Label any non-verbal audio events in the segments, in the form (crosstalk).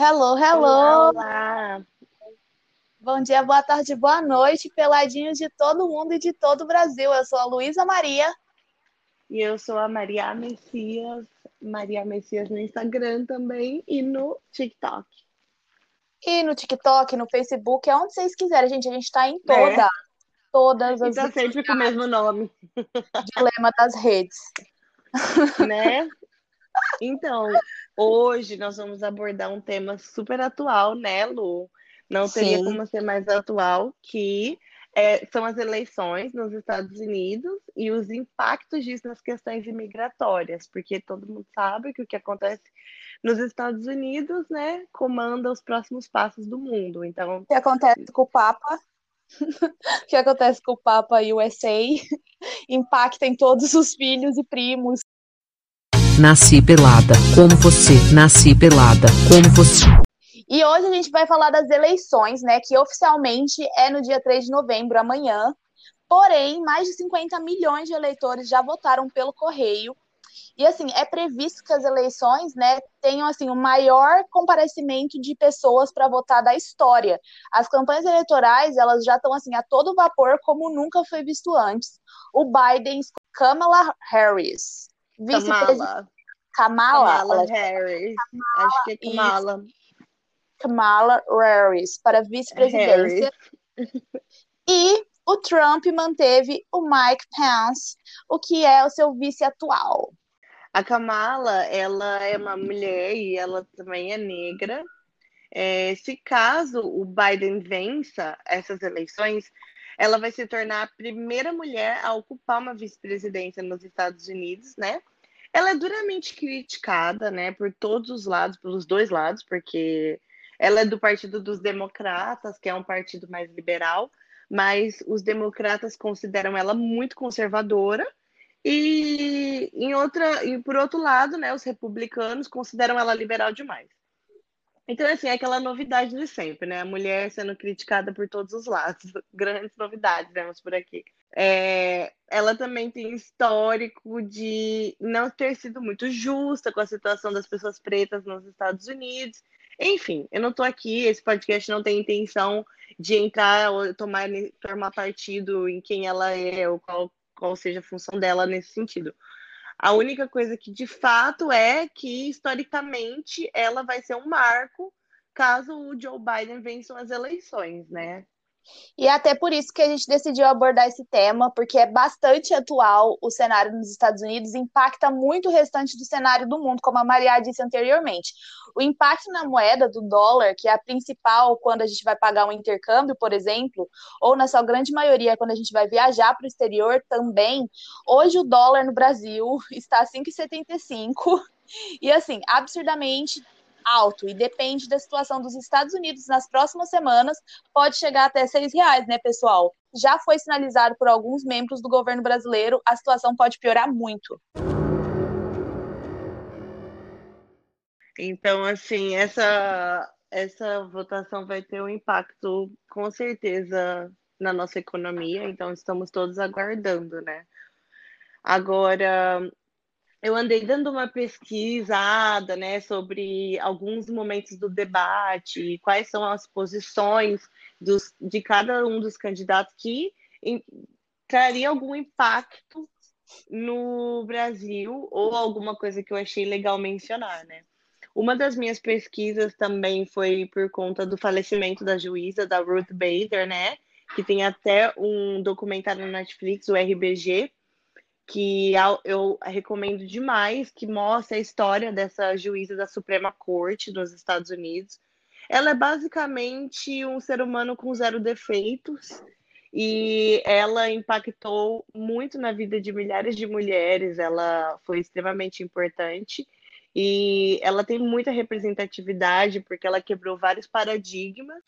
Hello, hello! Olá, olá! Bom dia, boa tarde, boa noite, peladinhos de todo mundo e de todo o Brasil. Eu sou a Luísa Maria. E eu sou a Maria Messias, Maria Messias no Instagram também e no TikTok. E no TikTok, no Facebook, aonde vocês quiserem, gente. A gente tá em toda, É. todas E as tá sempre com o mesmo nome, dilema das redes. né? (laughs) Então, hoje nós vamos abordar um tema super atual, né, Lu? Não teria Sim. como ser mais atual que é, são as eleições nos Estados Unidos e os impactos disso nas questões imigratórias, porque todo mundo sabe que o que acontece nos Estados Unidos, né, comanda os próximos passos do mundo. Então, O que acontece com o Papa? (laughs) O que acontece com o Papa USA (laughs) impacta em todos os filhos e primos. Nasci pelada, como você. Nasci pelada, como você. E hoje a gente vai falar das eleições, né? Que oficialmente é no dia 3 de novembro, amanhã. Porém, mais de 50 milhões de eleitores já votaram pelo correio. E assim, é previsto que as eleições, né, tenham assim o maior comparecimento de pessoas para votar da história. As campanhas eleitorais, elas já estão assim a todo vapor como nunca foi visto antes. O Biden, Kamala Harris, Kamala, Kamala, Kamala ela- Harris, acho que é. Kamala Kamala Harris para vice-presidência. (laughs) E o Trump manteve o Mike Pence, o que é o seu vice atual. A Kamala, ela é uma mulher e ela também é negra. É, se caso o Biden vença essas eleições, ela vai se tornar a primeira mulher a ocupar uma vice-presidência nos Estados Unidos, né? Ela é duramente criticada, né, por todos os lados, pelos dois lados, porque ela é do Partido dos Democratas, que é um partido mais liberal, mas os democratas consideram ela muito conservadora. E em outra, e por outro lado, né, os republicanos consideram ela liberal demais. Então, assim, é aquela novidade de sempre, né? A mulher sendo criticada por todos os lados. (laughs) Grandes novidades, vemos por aqui. É, ela também tem histórico de não ter sido muito justa com a situação das pessoas pretas nos Estados Unidos. Enfim, eu não tô aqui, esse podcast não tem intenção de entrar ou tomar, tomar partido em quem ela é ou qual, qual seja a função dela nesse sentido. A única coisa que de fato é que, historicamente, ela vai ser um marco caso o Joe Biden vença as eleições, né? E é até por isso que a gente decidiu abordar esse tema, porque é bastante atual o cenário nos Estados Unidos, impacta muito o restante do cenário do mundo, como a Maria disse anteriormente. O impacto na moeda do dólar, que é a principal quando a gente vai pagar um intercâmbio, por exemplo, ou na sua grande maioria quando a gente vai viajar para o exterior também, hoje o dólar no Brasil (laughs) está 5,75 e assim, absurdamente alto e depende da situação dos Estados Unidos nas próximas semanas, pode chegar até seis reais, né, pessoal? Já foi sinalizado por alguns membros do governo brasileiro, a situação pode piorar muito. Então, assim, essa, essa votação vai ter um impacto, com certeza, na nossa economia, então estamos todos aguardando, né? Agora, eu andei dando uma pesquisada, né, sobre alguns momentos do debate, quais são as posições dos, de cada um dos candidatos que em, traria algum impacto no Brasil ou alguma coisa que eu achei legal mencionar, né? Uma das minhas pesquisas também foi por conta do falecimento da juíza, da Ruth Bader, né? Que tem até um documentário na Netflix, o RBG, que eu recomendo demais, que mostra a história dessa juíza da Suprema Corte dos Estados Unidos. Ela é basicamente um ser humano com zero defeitos e ela impactou muito na vida de milhares de mulheres, ela foi extremamente importante e ela tem muita representatividade porque ela quebrou vários paradigmas.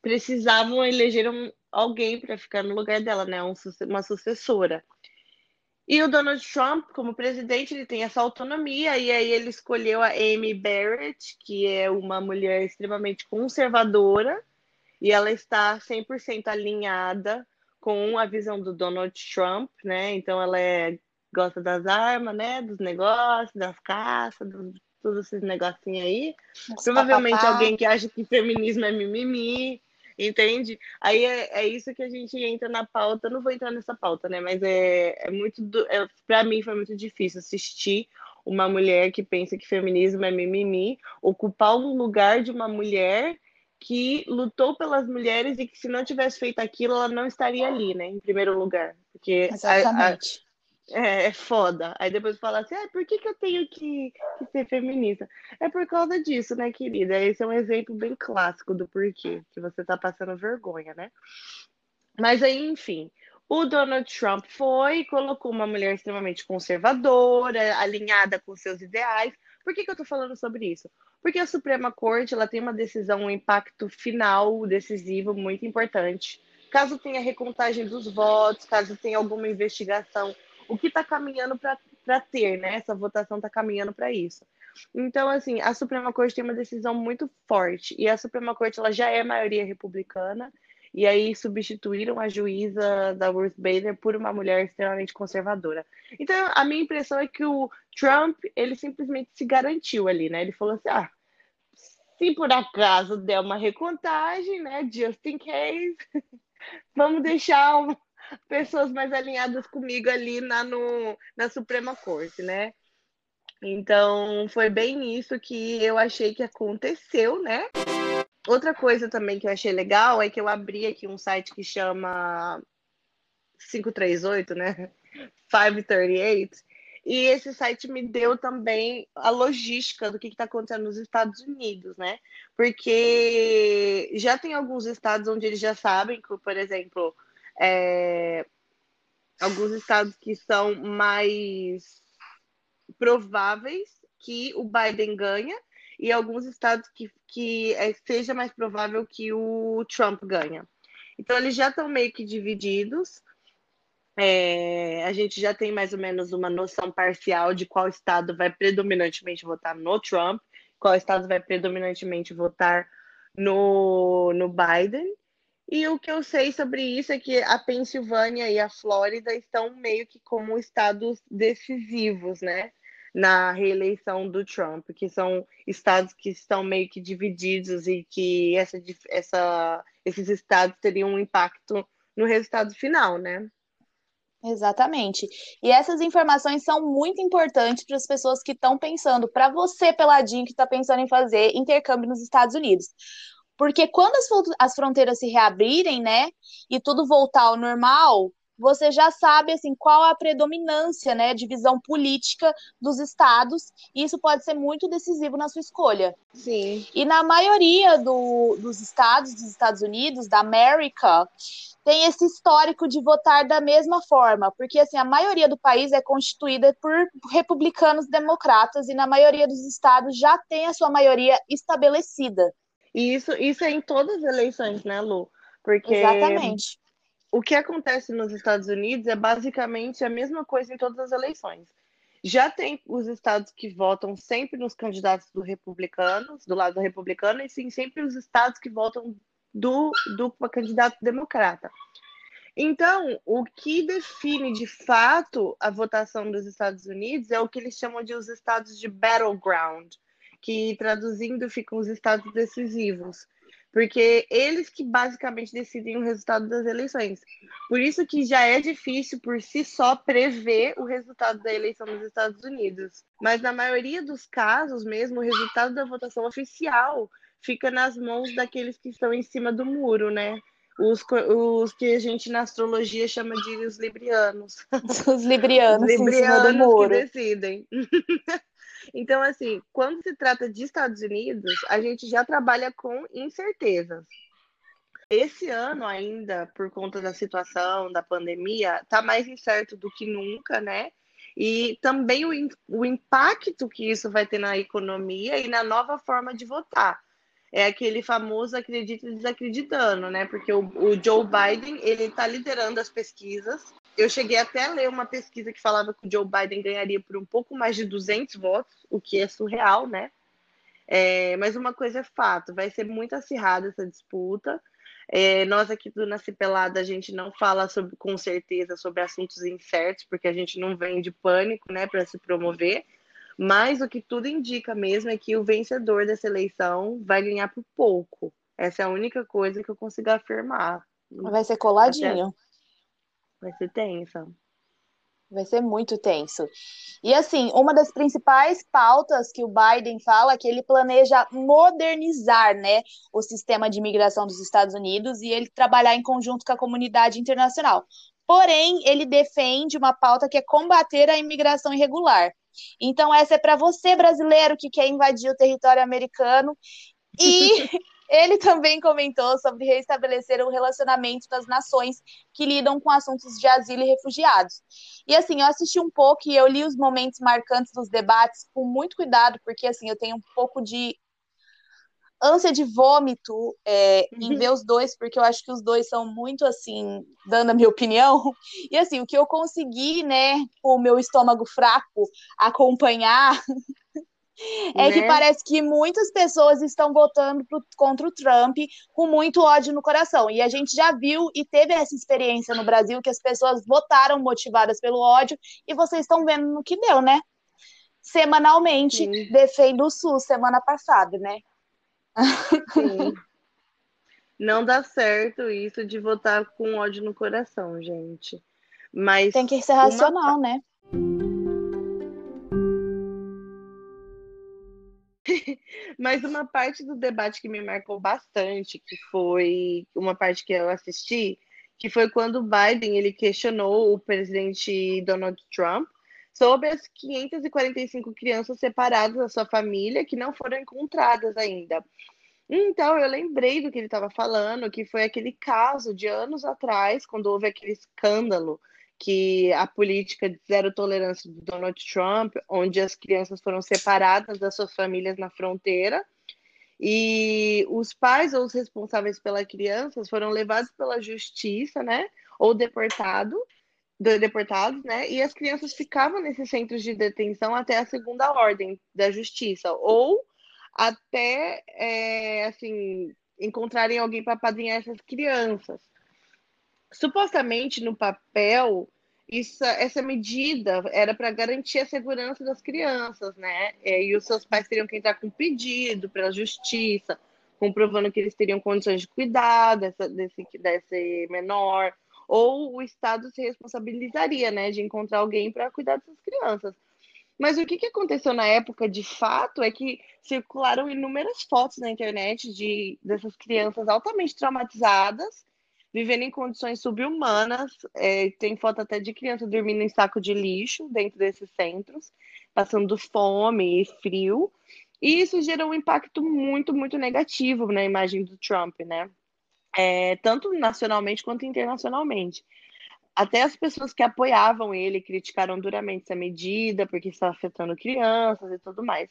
Precisavam eleger um, alguém para ficar no lugar dela, né? Um, uma sucessora. E o Donald Trump, como presidente, ele tem essa autonomia, e aí ele escolheu a Amy Barrett, que é uma mulher extremamente conservadora, e ela está 100% alinhada com a visão do Donald Trump, né? Então ela é, gosta das armas, né? Dos negócios, das caças, do, todos esses negocinhos aí. Provavelmente alguém que acha que feminismo é mimimi, entende? Aí é, é isso que a gente entra na pauta. Não vou entrar nessa pauta, né? Mas é, é muito. É, para mim foi muito difícil assistir uma mulher que pensa que feminismo é mimimi, ocupar um lugar de uma mulher que lutou pelas mulheres e que se não tivesse feito aquilo, ela não estaria ali, né? Em primeiro lugar. Porque Exatamente. A, a, é, é, foda. Aí depois fala assim, ah, por que, que eu tenho que, que, ser feminista? É por causa disso, né, querida? Esse é um exemplo bem clássico do porquê que você tá passando vergonha, né? Mas aí, enfim, o Donald Trump foi e colocou uma mulher extremamente conservadora, alinhada com seus ideais. Por que, que eu estou falando sobre isso? Porque a Suprema Corte ela tem uma decisão, um impacto final decisivo muito importante. Caso tenha recontagem dos votos, caso tenha alguma investigação, o que está caminhando para ter, né? Essa votação está caminhando para isso. Então, assim, a Suprema Corte tem uma decisão muito forte e a Suprema Corte ela já é maioria republicana e aí substituíram a juíza da Ruth Bader por uma mulher extremamente conservadora. Então, a minha impressão é que o Trump, ele simplesmente se garantiu ali, né? Ele falou assim: ah, se por acaso der uma recontagem, né, just in case, (laughs) vamos deixar pessoas mais alinhadas comigo ali na, no, na Suprema Corte, né? Então, foi bem isso que eu achei que aconteceu, né? Outra coisa também que eu achei legal é que eu abri aqui um site que chama 538, né? 538, e esse site me deu também a logística do que está acontecendo nos Estados Unidos, né? Porque já tem alguns estados onde eles já sabem que, por exemplo, é, alguns estados que são mais prováveis que o Biden ganha e alguns estados que, que é, seja mais provável que o Trump ganha. Então eles já estão meio que divididos. É, a gente já tem mais ou menos uma noção parcial de qual estado vai predominantemente votar no Trump, qual estado vai predominantemente votar no, no Biden. E o que eu sei sobre isso é que a Pensilvânia e a Flórida estão meio que como estados decisivos, né? Na reeleição do Trump, que são estados que estão meio que divididos e que essa, essa, esses estados teriam um impacto no resultado final, né? Exatamente. E essas informações são muito importantes para as pessoas que estão pensando, para você, peladinho, que está pensando em fazer intercâmbio nos Estados Unidos. Porque quando as, as fronteiras se reabrirem, né, e tudo voltar ao normal, você já sabe assim qual a predominância, né, de visão política dos estados, e isso pode ser muito decisivo na sua escolha. Sim. E na maioria do, dos estados dos Estados Unidos, da América, tem esse histórico de votar da mesma forma, porque assim a maioria do país é constituída por republicanos democratas e na maioria dos estados já tem a sua maioria estabelecida. E isso, isso é em todas as eleições, né, Lu? Porque Exatamente. O que acontece nos Estados Unidos é basicamente a mesma coisa em todas as eleições. Já tem os estados que votam sempre nos candidatos do republicanos, do lado republicano, e sim sempre os estados que votam do, do candidato democrata. Então, o que define de fato a votação dos Estados Unidos é o que eles chamam de os estados de battleground, que traduzindo ficam os estados decisivos, porque eles que basicamente decidem o resultado das eleições. Por isso que já é difícil por si só prever o resultado da eleição nos Estados Unidos. Mas na maioria dos casos mesmo, o resultado da votação oficial fica nas mãos daqueles que estão em cima do muro, né? Os, os que a gente na astrologia chama de os librianos. Os librianos, os librianos que decidem. (laughs) então, assim, quando se trata de Estados Unidos, a gente já trabalha com incertezas. Esse ano ainda, por conta da situação da pandemia, está mais incerto do que nunca, né? E também o, o impacto que isso vai ter na economia e na nova forma de votar é aquele famoso acredita desacreditando, né? Porque o, o Joe Biden, ele está liderando as pesquisas. Eu cheguei até a ler uma pesquisa que falava que o Joe Biden ganharia por um pouco mais de 200 votos, o que é surreal, né? É, mas uma coisa é fato, vai ser muito acirrada essa disputa. É, nós aqui do Nasci Pelada, a gente não fala sobre, com certeza sobre assuntos incertos, porque a gente não vem de pânico, né, para se promover. Mas o que tudo indica mesmo é que o vencedor dessa eleição vai ganhar por pouco. Essa é a única coisa que eu consigo afirmar. Vai ser coladinho. Vai ser tensa. Vai ser muito tenso. E assim, uma das principais pautas que o Biden fala é que ele planeja modernizar, né, o sistema de imigração dos Estados Unidos e ele trabalhar em conjunto com a comunidade internacional. Porém, ele defende uma pauta que é combater a imigração irregular. Então, essa é para você, brasileiro, que quer invadir o território americano. E (laughs) Ele (laughs) também comentou sobre restabelecer o relacionamento das nações que lidam com assuntos de asilo e refugiados. E assim, eu assisti um pouco e eu li os momentos marcantes dos debates com muito cuidado, porque assim, eu tenho um pouco de ânsia de vômito é, em uhum. ver os dois, porque eu acho que os dois são muito assim, dando a minha (laughs) opinião. E assim, o que eu consegui, né, com o meu estômago fraco, acompanhar (laughs) é né? que parece que muitas pessoas estão votando pro, contra o Trump com muito ódio no coração. E a gente já viu e teve essa experiência no Brasil que as pessoas votaram motivadas pelo ódio e vocês estão vendo no que deu, né? Semanalmente, Sim. defendo o SUS semana passada, né? Sim. (laughs) Não dá certo isso de votar com ódio no coração, gente. Mas tem que ser racional, uma... né? Mas uma parte do debate que me marcou bastante, que foi uma parte que eu assisti, que foi quando o Biden ele questionou o presidente Donald Trump sobre as 545 crianças separadas da sua família que não foram encontradas ainda. Então, eu lembrei do que ele estava falando, que foi aquele caso de anos atrás, quando houve aquele escândalo que a política de zero tolerância do Donald Trump, onde as crianças foram separadas das suas famílias na fronteira, e os pais ou os responsáveis pelas crianças foram levados pela justiça, né, ou deportado, deportados, né, e as crianças ficavam nesses centros de detenção até a segunda ordem da justiça, ou até, é, assim, encontrarem alguém para padrinhar essas crianças supostamente no papel, isso, essa medida era para garantir a segurança das crianças, né? E os seus pais teriam que entrar com pedido para a justiça, comprovando que eles teriam condições de cuidar dessa, desse, desse menor, ou o Estado se responsabilizaria, né, de encontrar alguém para cuidar dessas crianças. Mas o que, que aconteceu na época, de fato, é que circularam inúmeras fotos na internet de dessas crianças altamente traumatizadas vivendo em condições subhumanas. É, tem foto até de criança dormindo em saco de lixo dentro desses centros, passando fome e frio. E isso gerou um impacto muito, muito negativo na imagem do Trump, né? É, tanto nacionalmente quanto internacionalmente. Até as pessoas que apoiavam ele criticaram duramente essa medida, porque estava afetando crianças e tudo mais.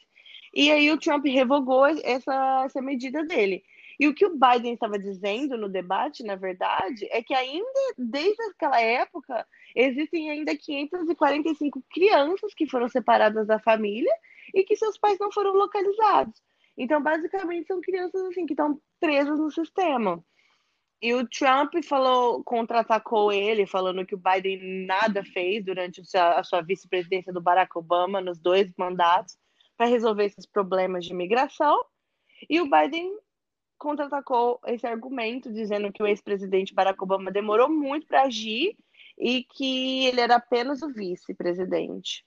E aí o Trump revogou essa, essa medida dele. E o que o Biden estava dizendo no debate, na verdade, é que ainda desde aquela época existem ainda 545 crianças que foram separadas da família e que seus pais não foram localizados. Então, basicamente, são crianças assim que estão presas no sistema. E o Trump falou, contra-atacou ele, falando que o Biden nada fez durante a sua vice-presidência do Barack Obama nos dois mandatos para resolver esses problemas de imigração. E o Biden contra-atacou esse argumento, dizendo que o ex-presidente Barack Obama demorou muito para agir e que ele era apenas o vice-presidente.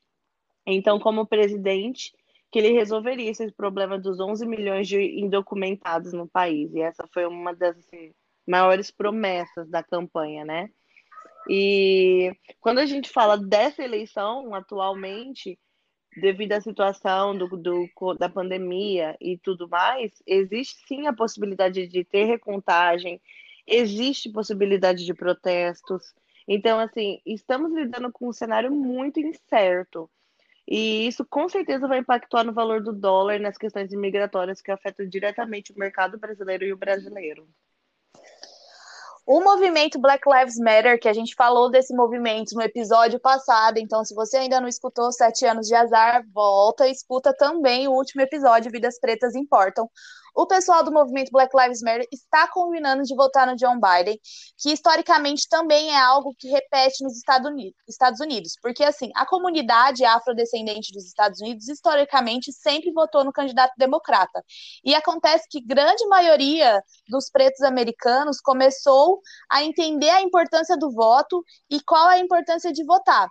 Então, como presidente, que ele resolveria esse problema dos 11 milhões de indocumentados no país. E essa foi uma das assim, maiores promessas da campanha, né? E quando a gente fala dessa eleição atualmente, devido à situação do, do, da pandemia e tudo mais, existe sim a possibilidade de ter recontagem, existe possibilidade de protestos. Então, assim, estamos lidando com um cenário muito incerto. E isso com certeza vai impactar no valor do dólar nas questões migratórias que afetam diretamente o mercado brasileiro e o brasileiro. O movimento Black Lives Matter, que a gente falou desse movimento no episódio passado, então se você ainda não escutou Sete Anos de Azar, volta e escuta também o último episódio, Vidas Pretas Importam. O pessoal do movimento Black Lives Matter está combinando de votar no John Biden, que historicamente também é algo que repete nos Estados Unidos, porque assim, a comunidade afrodescendente dos Estados Unidos historicamente sempre votou no candidato democrata. E acontece que grande maioria dos pretos americanos começou a entender a importância do voto e qual a importância de votar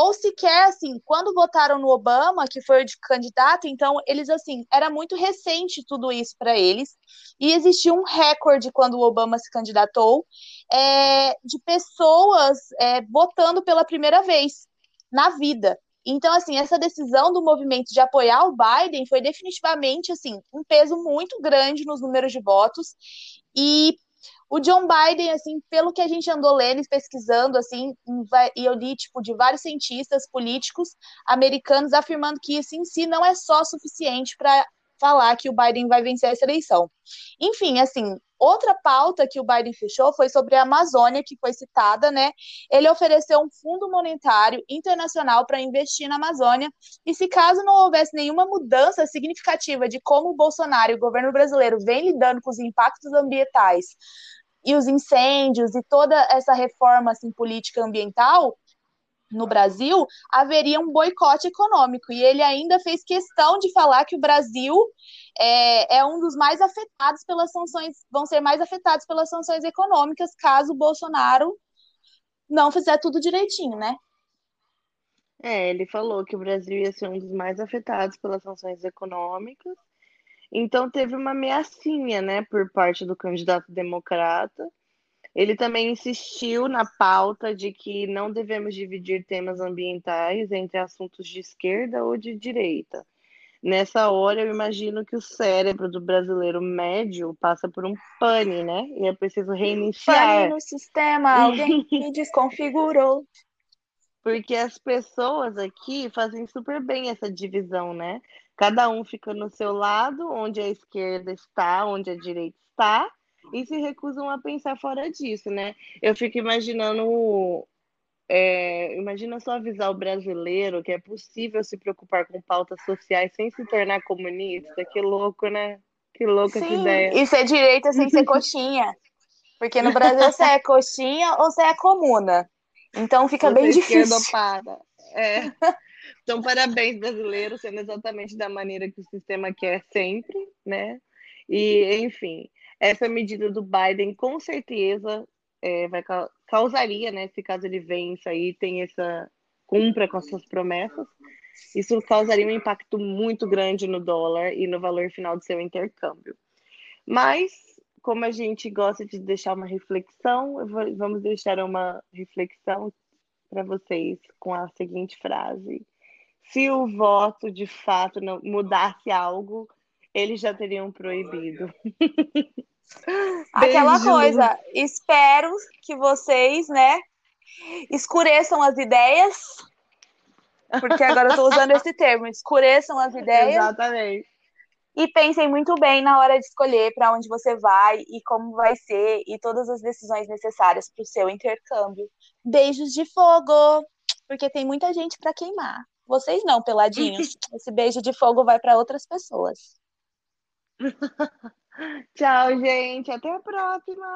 ou sequer, assim, quando votaram no Obama, que foi o de candidato, então eles, assim, era muito recente tudo isso para eles, e existia um recorde quando o Obama se candidatou é, de pessoas é, votando pela primeira vez na vida. Então, assim, essa decisão do movimento de apoiar o Biden foi definitivamente, assim, um peso muito grande nos números de votos, e o John Biden, assim, pelo que a gente andou lendo e pesquisando, assim, e eu li, tipo, de vários cientistas políticos americanos afirmando que isso em si não é só suficiente para falar que o Biden vai vencer essa eleição. Enfim, assim, outra pauta que o Biden fechou foi sobre a Amazônia, que foi citada, né? Ele ofereceu um fundo monetário internacional para investir na Amazônia, e se caso não houvesse nenhuma mudança significativa de como o Bolsonaro e o governo brasileiro vem lidando com os impactos ambientais e os incêndios e toda essa reforma assim, política ambiental no Brasil, haveria um boicote econômico. E ele ainda fez questão de falar que o Brasil é, é um dos mais afetados pelas sanções, vão ser mais afetados pelas sanções econômicas caso o Bolsonaro não fizer tudo direitinho, né? É, ele falou que o Brasil ia ser um dos mais afetados pelas sanções econômicas então teve uma ameaçinha, né, por parte do candidato democrata. Ele também insistiu na pauta de que não devemos dividir temas ambientais entre assuntos de esquerda ou de direita. Nessa hora, eu imagino que o cérebro do brasileiro médio passa por um pane, né? E é preciso reiniciar. Pane no sistema, alguém (laughs) me desconfigurou. Porque as pessoas aqui fazem super bem essa divisão, né? Cada um fica no seu lado, onde a esquerda está, onde a direita está, e se recusam a pensar fora disso, né? Eu fico imaginando. É, imagina só avisar o brasileiro que é possível se preocupar com pautas sociais sem se tornar comunista. Que louco, né? Que louca Sim, essa ideia. E ser direita sem ser (laughs) coxinha. Porque no Brasil você é coxinha ou você é comuna. Então fica Você bem difícil. Para. É. (laughs) Então, parabéns, brasileiro, sendo exatamente da maneira que o sistema quer sempre, né? E, enfim, essa medida do Biden com certeza é, vai causaria, né? Se caso ele vença e tem essa cumpra com as suas promessas, isso causaria um impacto muito grande no dólar e no valor final do seu intercâmbio. Mas, como a gente gosta de deixar uma reflexão, vamos deixar uma reflexão para vocês com a seguinte frase: se o voto de fato não mudasse algo, eles já teriam proibido. (laughs) Aquela coisa, espero que vocês, né, escureçam as ideias, porque agora eu tô usando esse termo, escureçam as ideias. Exatamente. E pensem muito bem na hora de escolher para onde você vai e como vai ser e todas as decisões necessárias para o seu intercâmbio. Beijos de fogo, porque tem muita gente para queimar. Vocês não, peladinhos. (laughs) Esse beijo de fogo vai para outras pessoas. (laughs) Tchau, gente. Até a próxima.